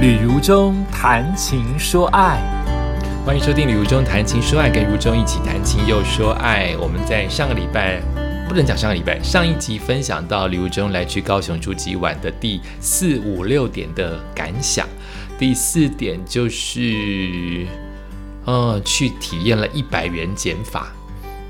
旅如中谈情说爱，欢迎收听《旅如中谈情说爱》，跟如中一起谈情又说爱。我们在上个礼拜不能讲上个礼拜，上一集分享到旅如中来去高雄住几晚的第四五六点的感想。第四点就是，呃，去体验了一百元减法。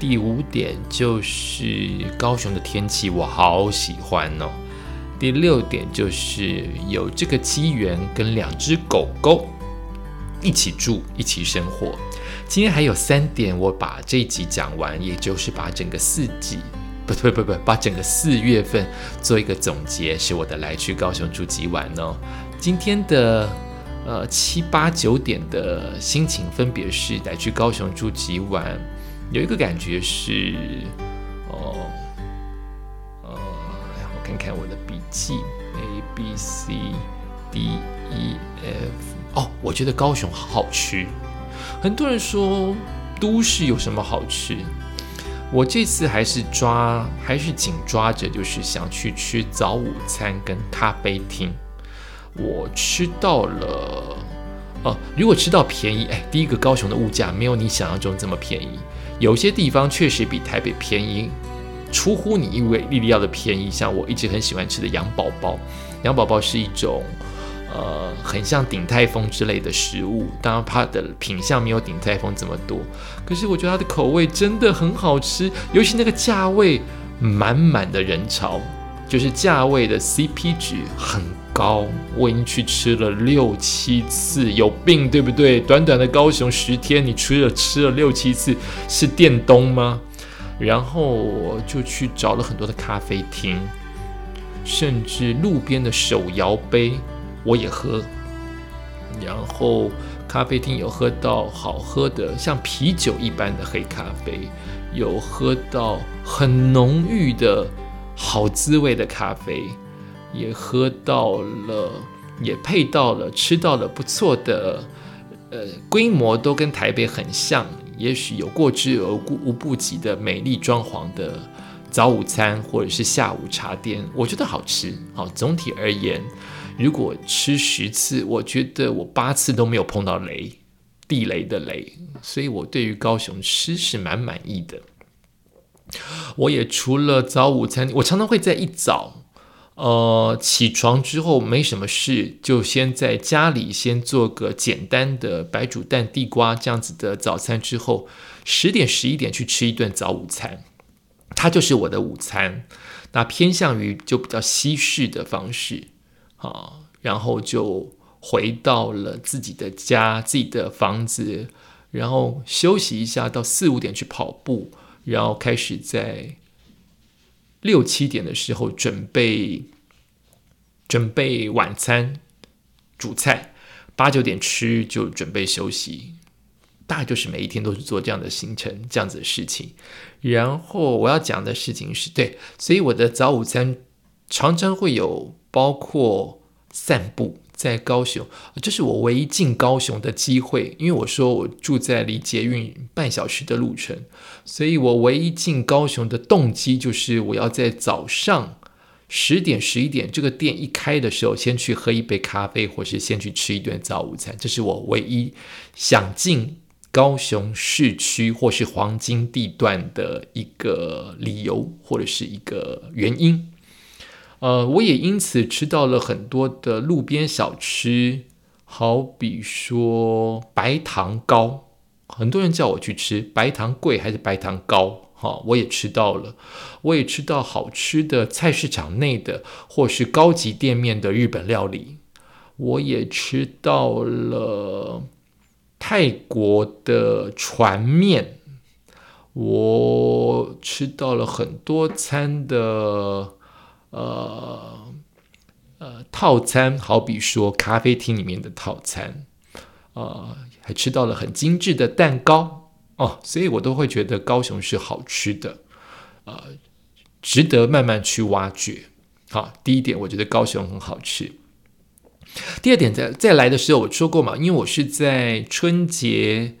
第五点就是高雄的天气，我好喜欢哦。第六点就是有这个机缘跟两只狗狗一起住、一起生活。今天还有三点，我把这一集讲完，也就是把整个四季，不不不不，把整个四月份做一个总结，是我的来去高雄住几晚哦。今天的呃七八九点的心情分别是来去高雄住几晚，有一个感觉是看看我的。笔记 A B C D E F 哦，我觉得高雄好好吃。很多人说都市有什么好吃？我这次还是抓，还是紧抓着，就是想去吃早午餐跟咖啡厅。我吃到了，哦，如果吃到便宜，哎，第一个高雄的物价没有你想象中这么便宜，有些地方确实比台北便宜。出乎你以为，莉莉要的便宜，像我一直很喜欢吃的羊宝宝。羊宝宝是一种，呃，很像鼎泰丰之类的食物，当然它的品相没有鼎泰丰这么多，可是我觉得它的口味真的很好吃，尤其那个价位，满满的人潮，就是价位的 CP 值很高。我已经去吃了六七次，有病对不对？短短的高雄十天，你吃了吃了六七次，是电东吗？然后我就去找了很多的咖啡厅，甚至路边的手摇杯我也喝。然后咖啡厅有喝到好喝的像啤酒一般的黑咖啡，有喝到很浓郁的好滋味的咖啡，也喝到了，也配到了，吃到了不错的，呃，规模都跟台北很像。也许有过之而无不及的美丽装潢的早午餐，或者是下午茶店，我觉得好吃。好，总体而言，如果吃十次，我觉得我八次都没有碰到雷，地雷的雷，所以我对于高雄吃是蛮满意的。我也除了早午餐，我常常会在一早。呃，起床之后没什么事，就先在家里先做个简单的白煮蛋、地瓜这样子的早餐。之后十点、十一点去吃一顿早午餐，它就是我的午餐。那偏向于就比较西式的方式，啊，然后就回到了自己的家、自己的房子，然后休息一下，到四五点去跑步，然后开始在。六七点的时候准备准备晚餐煮菜，八九点吃就准备休息，大概就是每一天都是做这样的行程这样子的事情。然后我要讲的事情是对，所以我的早午餐常常会有包括散步。在高雄，这是我唯一进高雄的机会，因为我说我住在离捷运半小时的路程，所以我唯一进高雄的动机就是我要在早上十点、十一点这个店一开的时候，先去喝一杯咖啡，或是先去吃一顿早午餐，这是我唯一想进高雄市区或是黄金地段的一个理由，或者是一个原因。呃，我也因此吃到了很多的路边小吃，好比说白糖糕，很多人叫我去吃白糖贵还是白糖糕，哦，我也吃到了，我也吃到好吃的菜市场内的或是高级店面的日本料理，我也吃到了泰国的船面，我吃到了很多餐的。呃呃，套餐好比说咖啡厅里面的套餐，呃，还吃到了很精致的蛋糕哦，所以我都会觉得高雄是好吃的，呃，值得慢慢去挖掘。好，第一点，我觉得高雄很好吃。第二点，在再来的时候，我说过嘛，因为我是在春节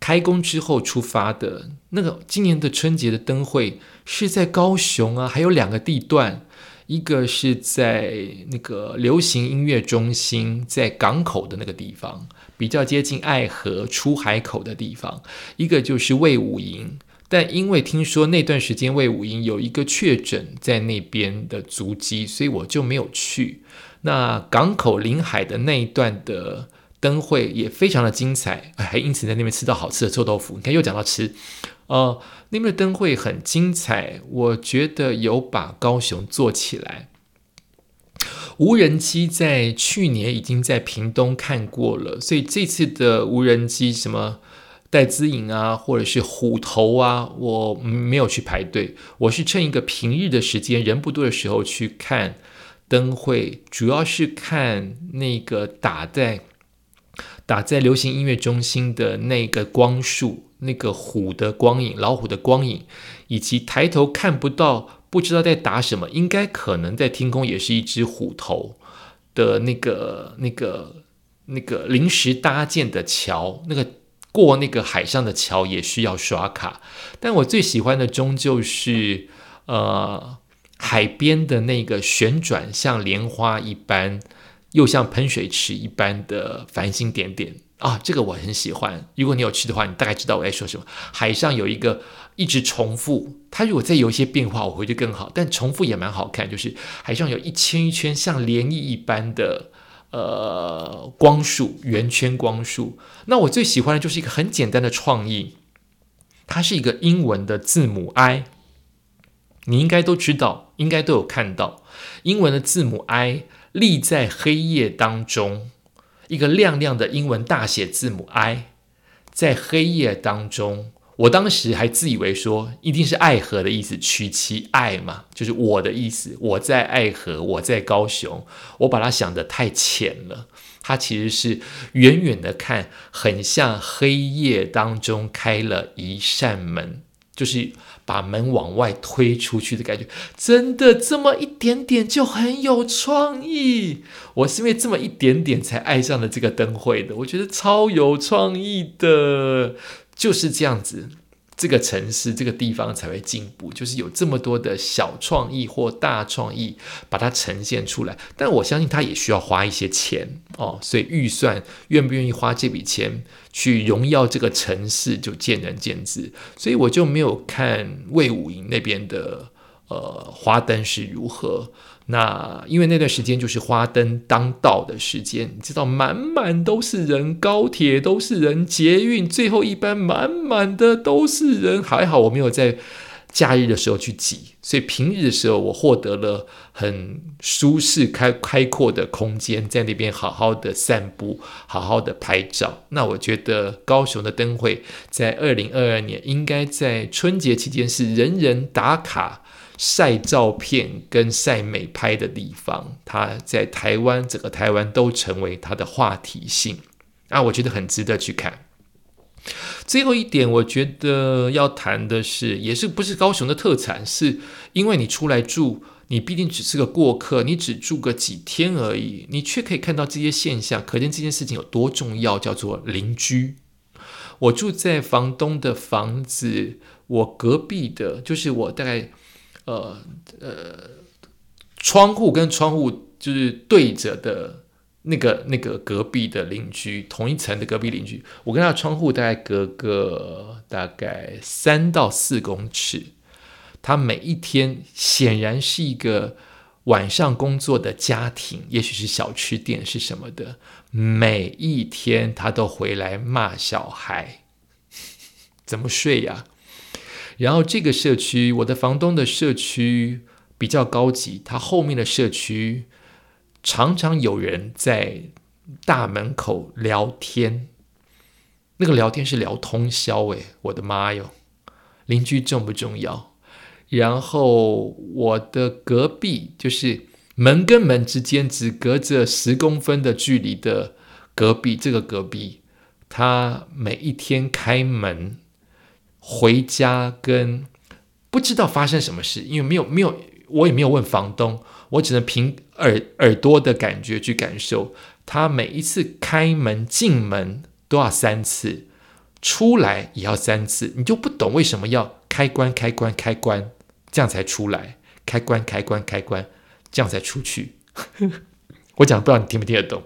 开工之后出发的，那个今年的春节的灯会是在高雄啊，还有两个地段。一个是在那个流行音乐中心，在港口的那个地方，比较接近爱河出海口的地方；一个就是魏武营，但因为听说那段时间魏武营有一个确诊在那边的足迹，所以我就没有去。那港口临海的那一段的灯会也非常的精彩，还因此在那边吃到好吃的臭豆腐。你看，又讲到吃，呃。那边的灯会很精彩，我觉得有把高雄做起来。无人机在去年已经在屏东看过了，所以这次的无人机什么戴资颖啊，或者是虎头啊，我没有去排队，我是趁一个平日的时间人不多的时候去看灯会，主要是看那个打在打在流行音乐中心的那个光束。那个虎的光影，老虎的光影，以及抬头看不到，不知道在打什么，应该可能在天空也是一只虎头的那个、那个、那个临时搭建的桥，那个过那个海上的桥也需要刷卡。但我最喜欢的终究是呃海边的那个旋转，像莲花一般，又像喷水池一般的繁星点点。啊，这个我很喜欢。如果你有去的话，你大概知道我在说什么。海上有一个一直重复，它如果再有一些变化，我会觉得更好。但重复也蛮好看，就是海上有一圈一圈像涟漪一般的呃光束，圆圈光束。那我最喜欢的就是一个很简单的创意，它是一个英文的字母 I，你应该都知道，应该都有看到英文的字母 I 立在黑夜当中。一个亮亮的英文大写字母 I，在黑夜当中，我当时还自以为说一定是爱河的意思，取其爱嘛，就是我的意思。我在爱河，我在高雄，我把它想的太浅了。它其实是远远的看，很像黑夜当中开了一扇门，就是。把门往外推出去的感觉，真的这么一点点就很有创意。我是因为这么一点点才爱上了这个灯会的，我觉得超有创意的，就是这样子。这个城市、这个地方才会进步，就是有这么多的小创意或大创意，把它呈现出来。但我相信它也需要花一些钱哦，所以预算愿不愿意花这笔钱去荣耀这个城市，就见仁见智。所以我就没有看魏武营那边的呃花灯是如何。那因为那段时间就是花灯当道的时间，你知道，满满都是人，高铁都是人，捷运最后一班满满的都是人。还好我没有在假日的时候去挤，所以平日的时候我获得了很舒适、开开阔的空间，在那边好好的散步，好好的拍照。那我觉得高雄的灯会在二零二二年应该在春节期间是人人打卡。晒照片跟晒美拍的地方，它在台湾整个台湾都成为它的话题性啊，我觉得很值得去看。最后一点，我觉得要谈的是，也是不是高雄的特产，是因为你出来住，你毕竟只是个过客，你只住个几天而已，你却可以看到这些现象，可见这件事情有多重要，叫做邻居。我住在房东的房子，我隔壁的就是我大概。呃呃，窗户跟窗户就是对着的那个那个隔壁的邻居，同一层的隔壁邻居，我跟他的窗户大概隔个大概三到四公尺。他每一天显然是一个晚上工作的家庭，也许是小吃店是什么的，每一天他都回来骂小孩，怎么睡呀？然后这个社区，我的房东的社区比较高级，他后面的社区常常有人在大门口聊天，那个聊天是聊通宵，诶，我的妈哟！邻居重不重要？然后我的隔壁就是门跟门之间只隔着十公分的距离的隔壁，这个隔壁他每一天开门。回家跟不知道发生什么事，因为没有没有，我也没有问房东，我只能凭耳耳朵的感觉去感受。他每一次开门进门都要三次，出来也要三次，你就不懂为什么要开关开关开关，这样才出来，开关开关开关，这样才出去。我讲不知道你听不听得懂？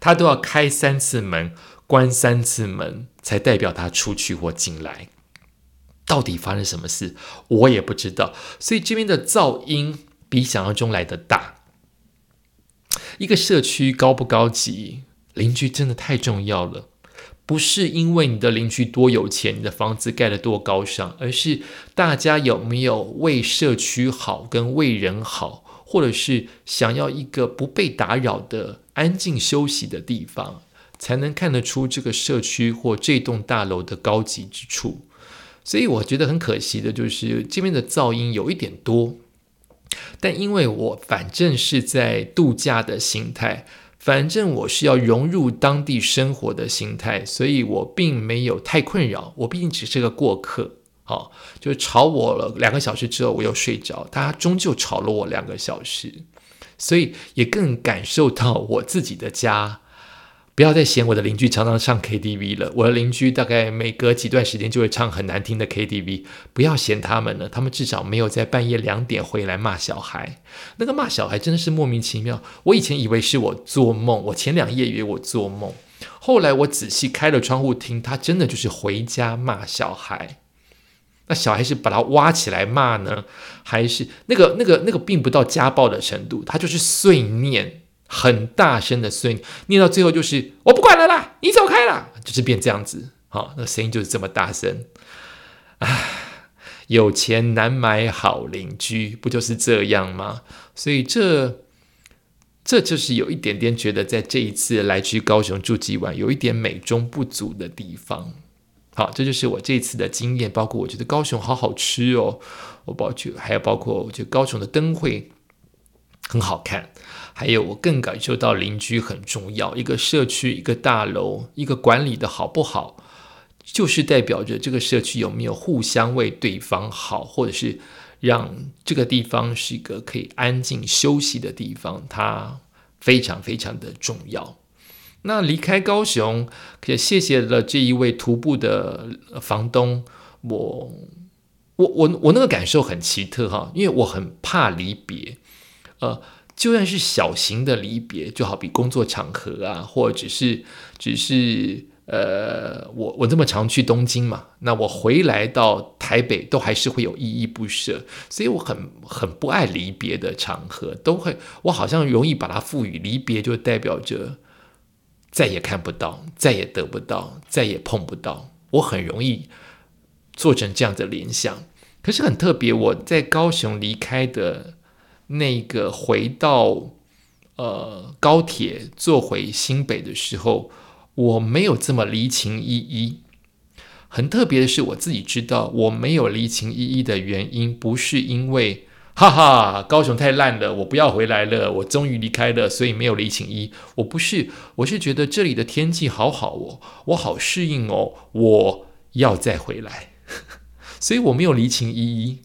他都要开三次门，关三次门，才代表他出去或进来。到底发生什么事，我也不知道。所以这边的噪音比想象中来的大。一个社区高不高级，邻居真的太重要了。不是因为你的邻居多有钱，你的房子盖得多高尚，而是大家有没有为社区好，跟为人好。或者是想要一个不被打扰的安静休息的地方，才能看得出这个社区或这栋大楼的高级之处。所以我觉得很可惜的就是这边的噪音有一点多，但因为我反正是在度假的心态，反正我是要融入当地生活的心态，所以我并没有太困扰。我毕竟只是个过客。好，就是吵我了两个小时之后，我又睡着。他终究吵了我两个小时，所以也更感受到我自己的家。不要再嫌我的邻居常常唱 KTV 了。我的邻居大概每隔几段时间就会唱很难听的 KTV。不要嫌他们了，他们至少没有在半夜两点回来骂小孩。那个骂小孩真的是莫名其妙。我以前以为是我做梦，我前两夜以为我做梦，后来我仔细开了窗户听，他真的就是回家骂小孩。那小孩是把他挖起来骂呢，还是那个那个那个并不到家暴的程度，他就是碎念，很大声的碎念到最后就是我不管了啦，你走开啦，就是变这样子，好，那声音就是这么大声。唉，有钱难买好邻居，不就是这样吗？所以这这就是有一点点觉得在这一次来去高雄住几晚，有一点美中不足的地方。好，这就是我这次的经验，包括我觉得高雄好好吃哦，我包括还有包括我觉得高雄的灯会很好看，还有我更感受到邻居很重要，一个社区、一个大楼、一个管理的好不好，就是代表着这个社区有没有互相为对方好，或者是让这个地方是一个可以安静休息的地方，它非常非常的重要。那离开高雄，也谢谢了这一位徒步的房东。我我我我那个感受很奇特哈，因为我很怕离别。呃，就算是小型的离别，就好比工作场合啊，或者是只是呃，我我这么常去东京嘛，那我回来到台北都还是会有依依不舍，所以我很很不爱离别的场合，都会我好像容易把它赋予离别，就代表着。再也看不到，再也得不到，再也碰不到。我很容易做成这样的联想。可是很特别，我在高雄离开的那个回到呃高铁坐回新北的时候，我没有这么离情依依。很特别的是，我自己知道我没有离情依依的原因，不是因为。哈哈，高雄太烂了，我不要回来了。我终于离开了，所以没有离情依。我不是，我是觉得这里的天气好好哦，我好适应哦，我要再回来，所以我没有离情依依。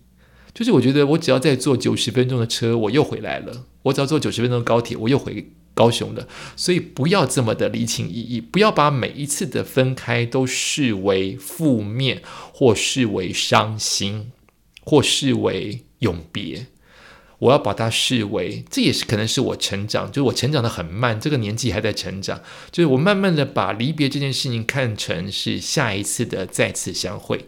就是我觉得我只要再坐九十分钟的车，我又回来了。我只要坐九十分钟的高铁，我又回高雄了。所以不要这么的离情依依，不要把每一次的分开都视为负面，或视为伤心，或视为。永别，我要把它视为，这也是可能是我成长，就是我成长的很慢，这个年纪还在成长，就是我慢慢的把离别这件事情看成是下一次的再次相会，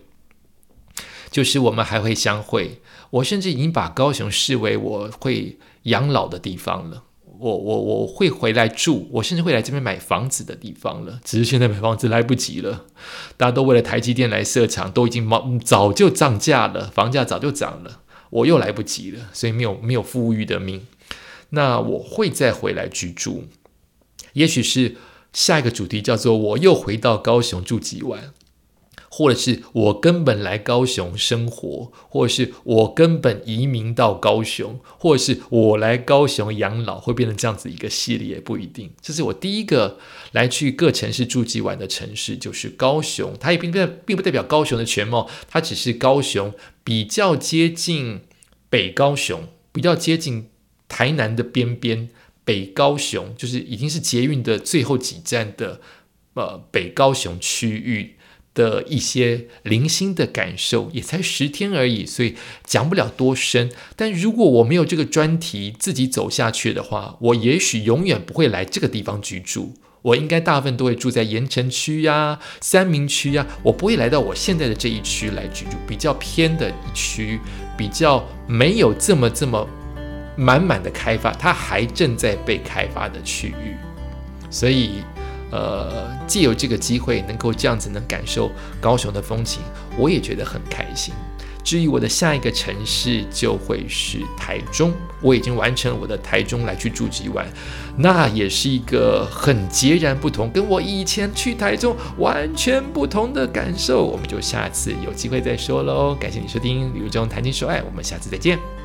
就是我们还会相会。我甚至已经把高雄视为我会养老的地方了，我我我会回来住，我甚至会来这边买房子的地方了。只是现在买房子来不及了，大家都为了台积电来设厂，都已经早早就涨价了，房价早就涨了。我又来不及了，所以没有没有富裕的命。那我会再回来居住，也许是下一个主题叫做“我又回到高雄住几晚”。或者是我根本来高雄生活，或者是我根本移民到高雄，或者是我来高雄养老，会变成这样子一个系列，不一定。这是我第一个来去各城市住几晚的城市，就是高雄。它也并不并不代表高雄的全貌，它只是高雄比较接近北高雄，比较接近台南的边边。北高雄就是已经是捷运的最后几站的呃北高雄区域。的一些零星的感受，也才十天而已，所以讲不了多深。但如果我没有这个专题自己走下去的话，我也许永远不会来这个地方居住。我应该大部分都会住在盐城区呀、三明区呀，我不会来到我现在的这一区来居住，比较偏的一区，比较没有这么这么满满的开发，它还正在被开发的区域，所以。呃，借由这个机会能够这样子能感受高雄的风情，我也觉得很开心。至于我的下一个城市就会是台中，我已经完成我的台中来去住几晚，那也是一个很截然不同，跟我以前去台中完全不同的感受。我们就下次有机会再说喽。感谢你收听《旅游中谈情说爱》，我们下次再见。